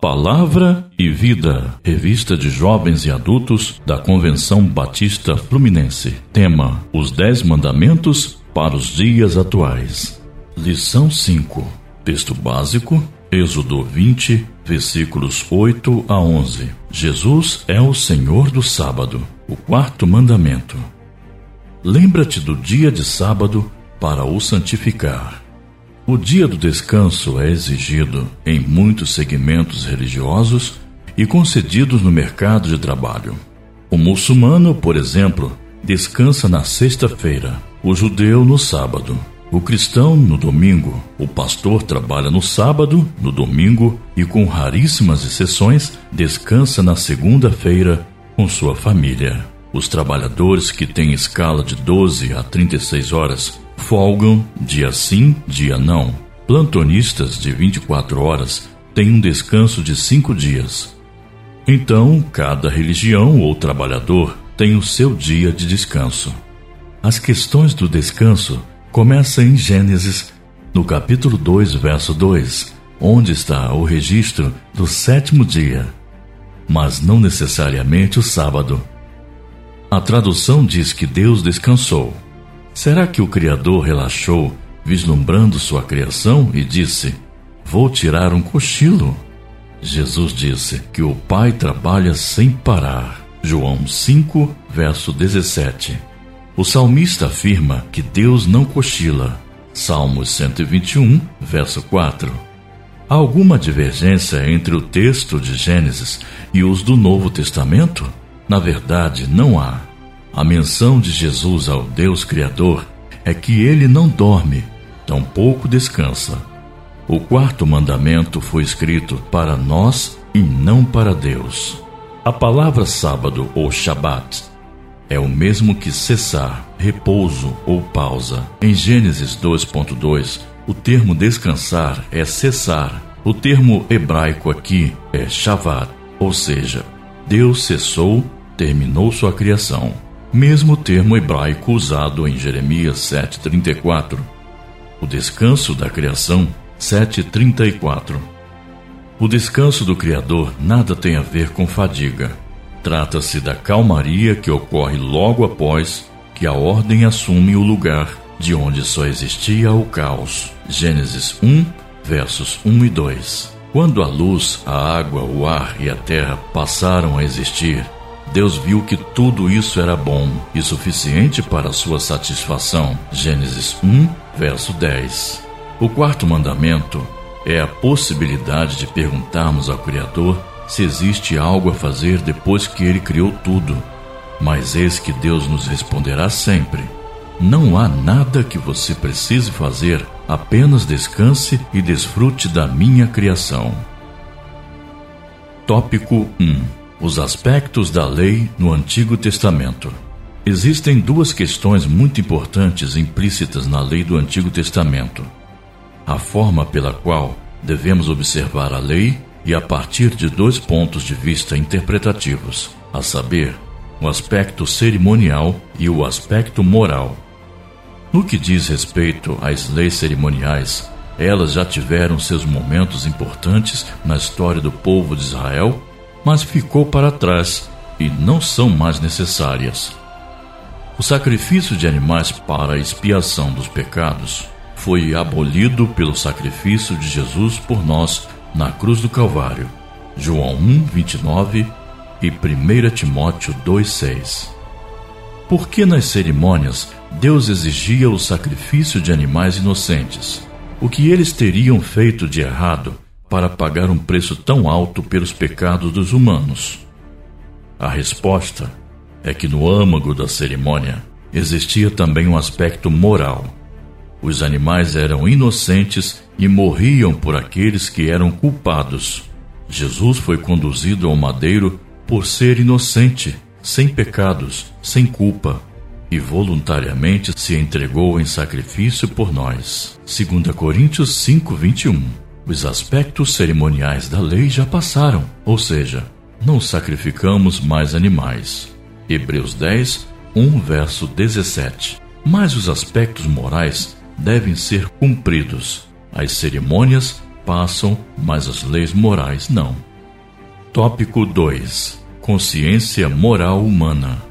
Palavra e Vida, revista de jovens e adultos da Convenção Batista Fluminense. Tema: Os Dez Mandamentos para os Dias Atuais. Lição 5. Texto básico: Êxodo 20, versículos 8 a 11. Jesus é o Senhor do sábado. O quarto mandamento. Lembra-te do dia de sábado para o santificar. O dia do descanso é exigido em muitos segmentos religiosos e concedidos no mercado de trabalho. O muçulmano, por exemplo, descansa na sexta-feira, o judeu no sábado, o cristão no domingo, o pastor trabalha no sábado, no domingo e, com raríssimas exceções, descansa na segunda-feira com sua família. Os trabalhadores que têm escala de 12 a 36 horas folgam dia sim, dia não. Plantonistas de 24 horas têm um descanso de cinco dias. Então, cada religião ou trabalhador tem o seu dia de descanso. As questões do descanso começam em Gênesis, no capítulo 2, verso 2, onde está o registro do sétimo dia, mas não necessariamente o sábado. A tradução diz que Deus descansou. Será que o Criador relaxou, vislumbrando sua criação, e disse: Vou tirar um cochilo? Jesus disse que o Pai trabalha sem parar. João 5, verso 17. O salmista afirma que Deus não cochila. Salmos 121, verso 4. Há alguma divergência entre o texto de Gênesis e os do Novo Testamento? Na verdade, não há. A menção de Jesus ao Deus Criador é que ele não dorme, tampouco descansa. O quarto mandamento foi escrito para nós e não para Deus. A palavra sábado ou Shabat é o mesmo que cessar, repouso ou pausa. Em Gênesis 2.2, o termo descansar é cessar. O termo hebraico aqui é Shavat, ou seja, Deus cessou, terminou sua criação mesmo termo hebraico usado em Jeremias 7:34. O descanso da criação 7:34. O descanso do Criador nada tem a ver com fadiga. Trata-se da calmaria que ocorre logo após que a ordem assume o lugar de onde só existia o caos. Gênesis 1, versos 1 e 2. Quando a luz, a água, o ar e a terra passaram a existir, Deus viu que tudo isso era bom e suficiente para sua satisfação. Gênesis 1, verso 10. O quarto mandamento é a possibilidade de perguntarmos ao Criador se existe algo a fazer depois que ele criou tudo. Mas eis que Deus nos responderá sempre: Não há nada que você precise fazer, apenas descanse e desfrute da minha criação. Tópico 1 os aspectos da lei no Antigo Testamento. Existem duas questões muito importantes implícitas na lei do Antigo Testamento: a forma pela qual devemos observar a lei e a partir de dois pontos de vista interpretativos, a saber, o aspecto cerimonial e o aspecto moral. No que diz respeito às leis cerimoniais, elas já tiveram seus momentos importantes na história do povo de Israel mas ficou para trás e não são mais necessárias. O sacrifício de animais para a expiação dos pecados foi abolido pelo sacrifício de Jesus por nós na cruz do Calvário. João 1, 29 e 1 Timóteo 2,6. Por que nas cerimônias Deus exigia o sacrifício de animais inocentes? O que eles teriam feito de errado para pagar um preço tão alto pelos pecados dos humanos? A resposta é que no âmago da cerimônia existia também um aspecto moral. Os animais eram inocentes e morriam por aqueles que eram culpados. Jesus foi conduzido ao madeiro por ser inocente, sem pecados, sem culpa, e voluntariamente se entregou em sacrifício por nós. 2 Coríntios 5, 21 os aspectos cerimoniais da lei já passaram, ou seja, não sacrificamos mais animais. Hebreus 10, 1 verso 17. Mas os aspectos morais devem ser cumpridos. As cerimônias passam, mas as leis morais não. Tópico 2: Consciência moral humana.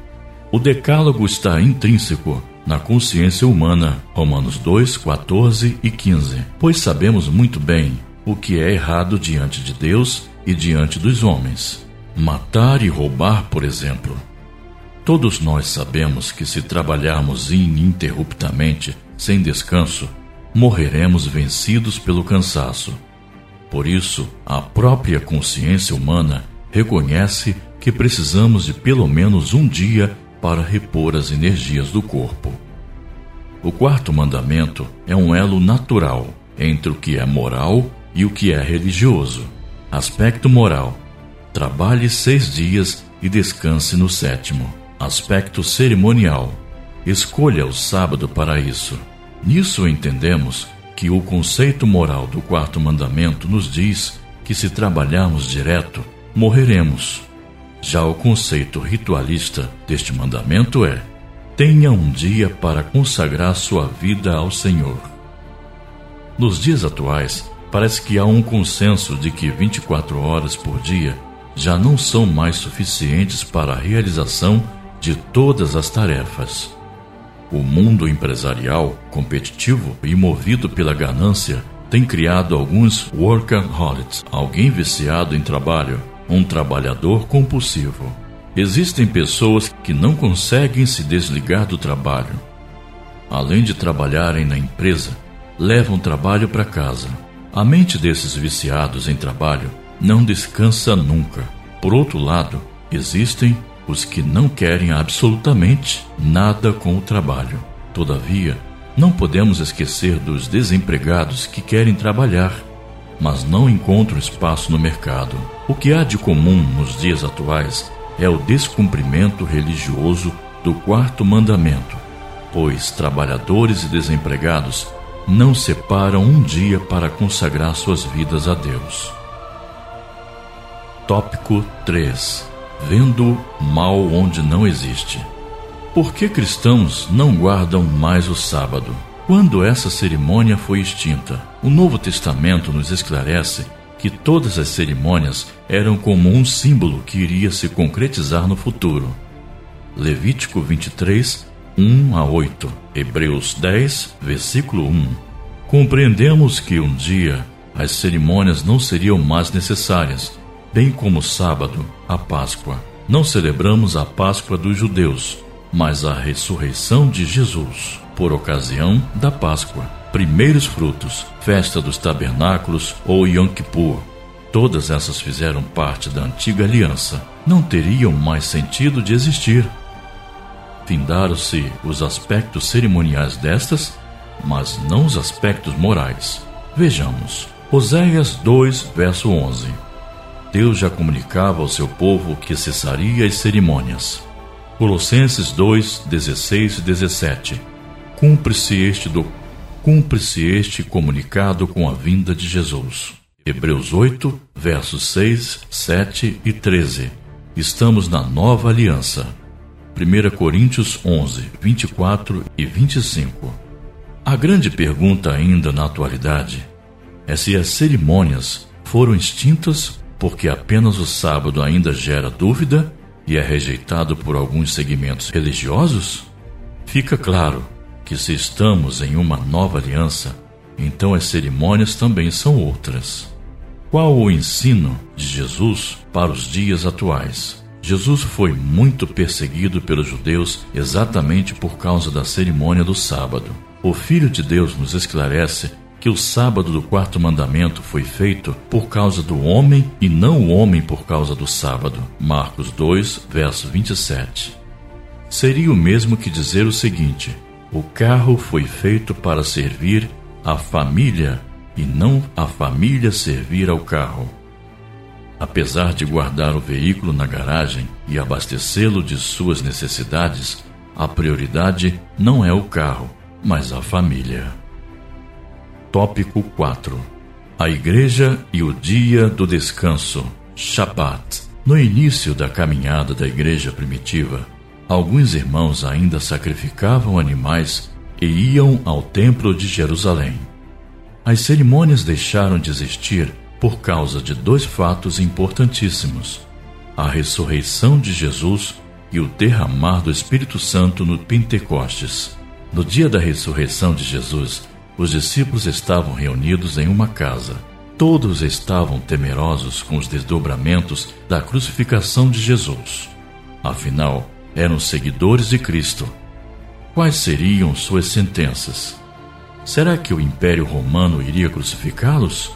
O decálogo está intrínseco na consciência humana, Romanos 2, 14 e 15, pois sabemos muito bem o que é errado diante de Deus e diante dos homens. Matar e roubar, por exemplo. Todos nós sabemos que se trabalharmos ininterruptamente, sem descanso, morreremos vencidos pelo cansaço. Por isso, a própria consciência humana reconhece que precisamos de pelo menos um dia para repor as energias do corpo. O quarto mandamento é um elo natural entre o que é moral e o que é religioso. Aspecto moral: trabalhe seis dias e descanse no sétimo. Aspecto cerimonial: escolha o sábado para isso. Nisso entendemos que o conceito moral do quarto mandamento nos diz que se trabalharmos direto, morreremos. Já o conceito ritualista deste mandamento é: tenha um dia para consagrar sua vida ao Senhor. Nos dias atuais, parece que há um consenso de que 24 horas por dia já não são mais suficientes para a realização de todas as tarefas. O mundo empresarial, competitivo e movido pela ganância, tem criado alguns workaholics, alguém viciado em trabalho, um trabalhador compulsivo. Existem pessoas que não conseguem se desligar do trabalho. Além de trabalharem na empresa, levam trabalho para casa. A mente desses viciados em trabalho não descansa nunca. Por outro lado, existem os que não querem absolutamente nada com o trabalho. Todavia, não podemos esquecer dos desempregados que querem trabalhar, mas não encontram espaço no mercado. O que há de comum nos dias atuais é o descumprimento religioso do quarto mandamento, pois trabalhadores e desempregados não separam um dia para consagrar suas vidas a Deus. Tópico 3 vendo mal onde não existe. Por que cristãos não guardam mais o sábado? Quando essa cerimônia foi extinta, o Novo Testamento nos esclarece que todas as cerimônias eram como um símbolo que iria se concretizar no futuro. Levítico 23, 1 a 8, Hebreus 10, versículo 1. Compreendemos que um dia as cerimônias não seriam mais necessárias bem como o sábado, a Páscoa. Não celebramos a Páscoa dos judeus, mas a ressurreição de Jesus, por ocasião da Páscoa. Primeiros frutos, festa dos tabernáculos ou Yom Kippur. Todas essas fizeram parte da antiga aliança. Não teriam mais sentido de existir. Findaram-se os aspectos cerimoniais destas, mas não os aspectos morais. Vejamos. Oséias 2, verso 11. Deus já comunicava ao seu povo que cessaria as cerimônias. Colossenses 2, 16 e 17. Cumpre-se este, do... Cumpre este comunicado com a vinda de Jesus. Hebreus 8, versos 6, 7 e 13. Estamos na nova aliança. 1 Coríntios 11, 24 e 25. A grande pergunta ainda na atualidade é se as cerimônias foram extintas porque apenas o sábado ainda gera dúvida e é rejeitado por alguns segmentos religiosos? Fica claro que se estamos em uma nova aliança, então as cerimônias também são outras. Qual o ensino de Jesus para os dias atuais? Jesus foi muito perseguido pelos judeus exatamente por causa da cerimônia do sábado. O Filho de Deus nos esclarece que o sábado do quarto mandamento foi feito por causa do homem e não o homem por causa do sábado. Marcos 2, verso 27. Seria o mesmo que dizer o seguinte: o carro foi feito para servir a família e não a família servir ao carro. Apesar de guardar o veículo na garagem e abastecê-lo de suas necessidades, a prioridade não é o carro, mas a família. Tópico 4 A Igreja e o Dia do Descanso Shabbat. No início da caminhada da igreja primitiva, alguns irmãos ainda sacrificavam animais e iam ao Templo de Jerusalém. As cerimônias deixaram de existir por causa de dois fatos importantíssimos: a ressurreição de Jesus e o derramar do Espírito Santo no Pentecostes. No dia da ressurreição de Jesus, os discípulos estavam reunidos em uma casa. Todos estavam temerosos com os desdobramentos da crucificação de Jesus. Afinal, eram seguidores de Cristo. Quais seriam suas sentenças? Será que o Império Romano iria crucificá-los?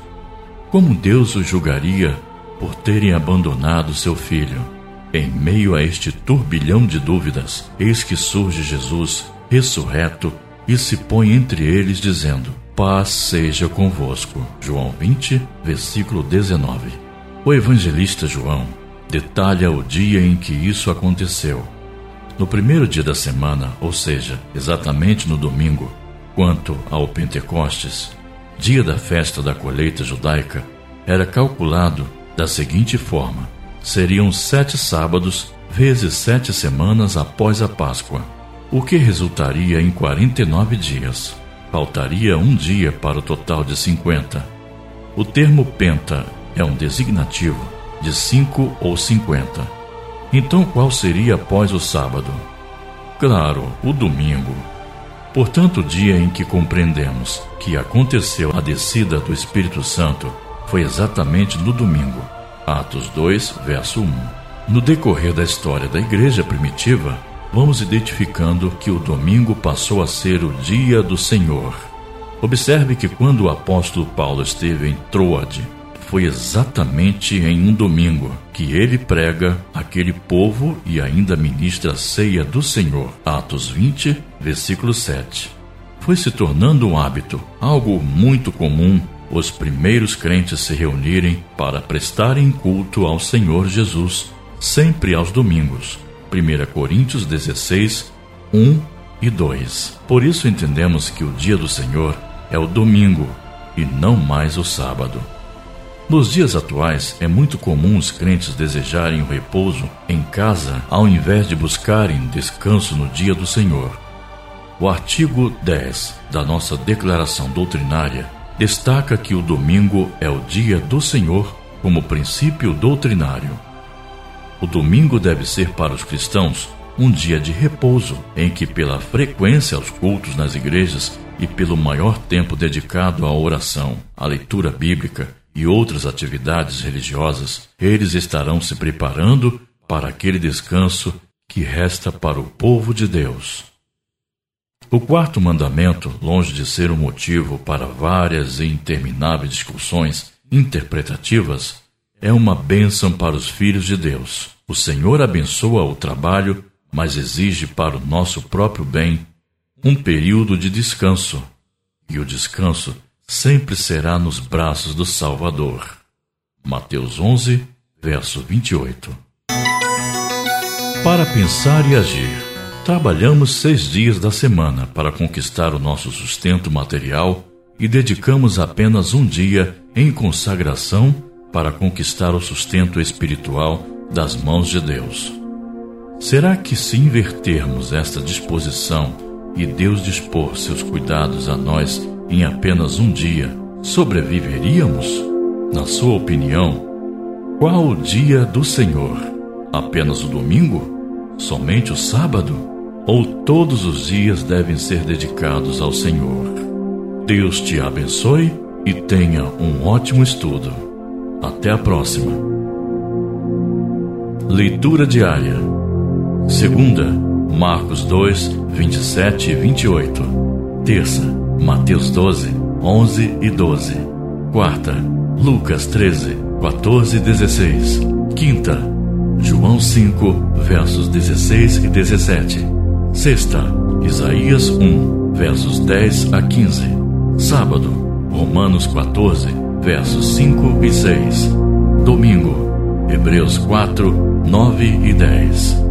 Como Deus os julgaria por terem abandonado seu filho? Em meio a este turbilhão de dúvidas, eis que surge Jesus, ressurreto, e se põe entre eles, dizendo: Paz seja convosco. João 20, versículo 19. O evangelista João detalha o dia em que isso aconteceu. No primeiro dia da semana, ou seja, exatamente no domingo, quanto ao Pentecostes, dia da festa da colheita judaica, era calculado da seguinte forma: seriam sete sábados vezes sete semanas após a Páscoa, o que resultaria em 49 dias. Faltaria um dia para o total de 50. O termo penta é um designativo de 5 ou 50. Então qual seria após o sábado? Claro, o domingo. Portanto, o dia em que compreendemos que aconteceu a descida do Espírito Santo foi exatamente no domingo. Atos 2, verso 1. No decorrer da história da igreja primitiva, vamos identificando que o domingo passou a ser o dia do Senhor. Observe que quando o apóstolo Paulo esteve em Troade, foi exatamente em um domingo que ele prega aquele povo e ainda ministra a ceia do Senhor. Atos 20, versículo 7. Foi se tornando um hábito, algo muito comum, os primeiros crentes se reunirem para prestarem culto ao Senhor Jesus, sempre aos domingos. 1 Coríntios 16, 1 e 2. Por isso entendemos que o dia do Senhor é o domingo e não mais o sábado. Nos dias atuais, é muito comum os crentes desejarem o repouso em casa ao invés de buscarem descanso no dia do Senhor. O artigo 10 da nossa declaração doutrinária destaca que o domingo é o dia do Senhor como princípio doutrinário. O domingo deve ser para os cristãos um dia de repouso, em que, pela frequência aos cultos nas igrejas e pelo maior tempo dedicado à oração, à leitura bíblica e outras atividades religiosas, eles estarão se preparando para aquele descanso que resta para o povo de Deus. O quarto mandamento, longe de ser um motivo para várias e intermináveis discussões interpretativas, é uma bênção para os filhos de Deus. O Senhor abençoa o trabalho, mas exige para o nosso próprio bem um período de descanso. E o descanso sempre será nos braços do Salvador. Mateus 11, verso 28. Para pensar e agir, trabalhamos seis dias da semana para conquistar o nosso sustento material e dedicamos apenas um dia em consagração para conquistar o sustento espiritual das mãos de Deus. Será que se invertermos esta disposição e Deus dispor seus cuidados a nós em apenas um dia, sobreviveríamos? Na sua opinião, qual o dia do Senhor? Apenas o domingo? Somente o sábado? Ou todos os dias devem ser dedicados ao Senhor? Deus te abençoe e tenha um ótimo estudo. Até a próxima. Leitura diária. Segunda, Marcos 2, 27 e 28. Terça, Mateus 12, 11 e 12. Quarta, Lucas 13, 14 e 16. Quinta, João 5, versos 16 e 17. Sexta, Isaías 1, versos 10 a 15. Sábado, Romanos 14, versos 5 e 6. Domingo, Hebreus 4, 9 e 10.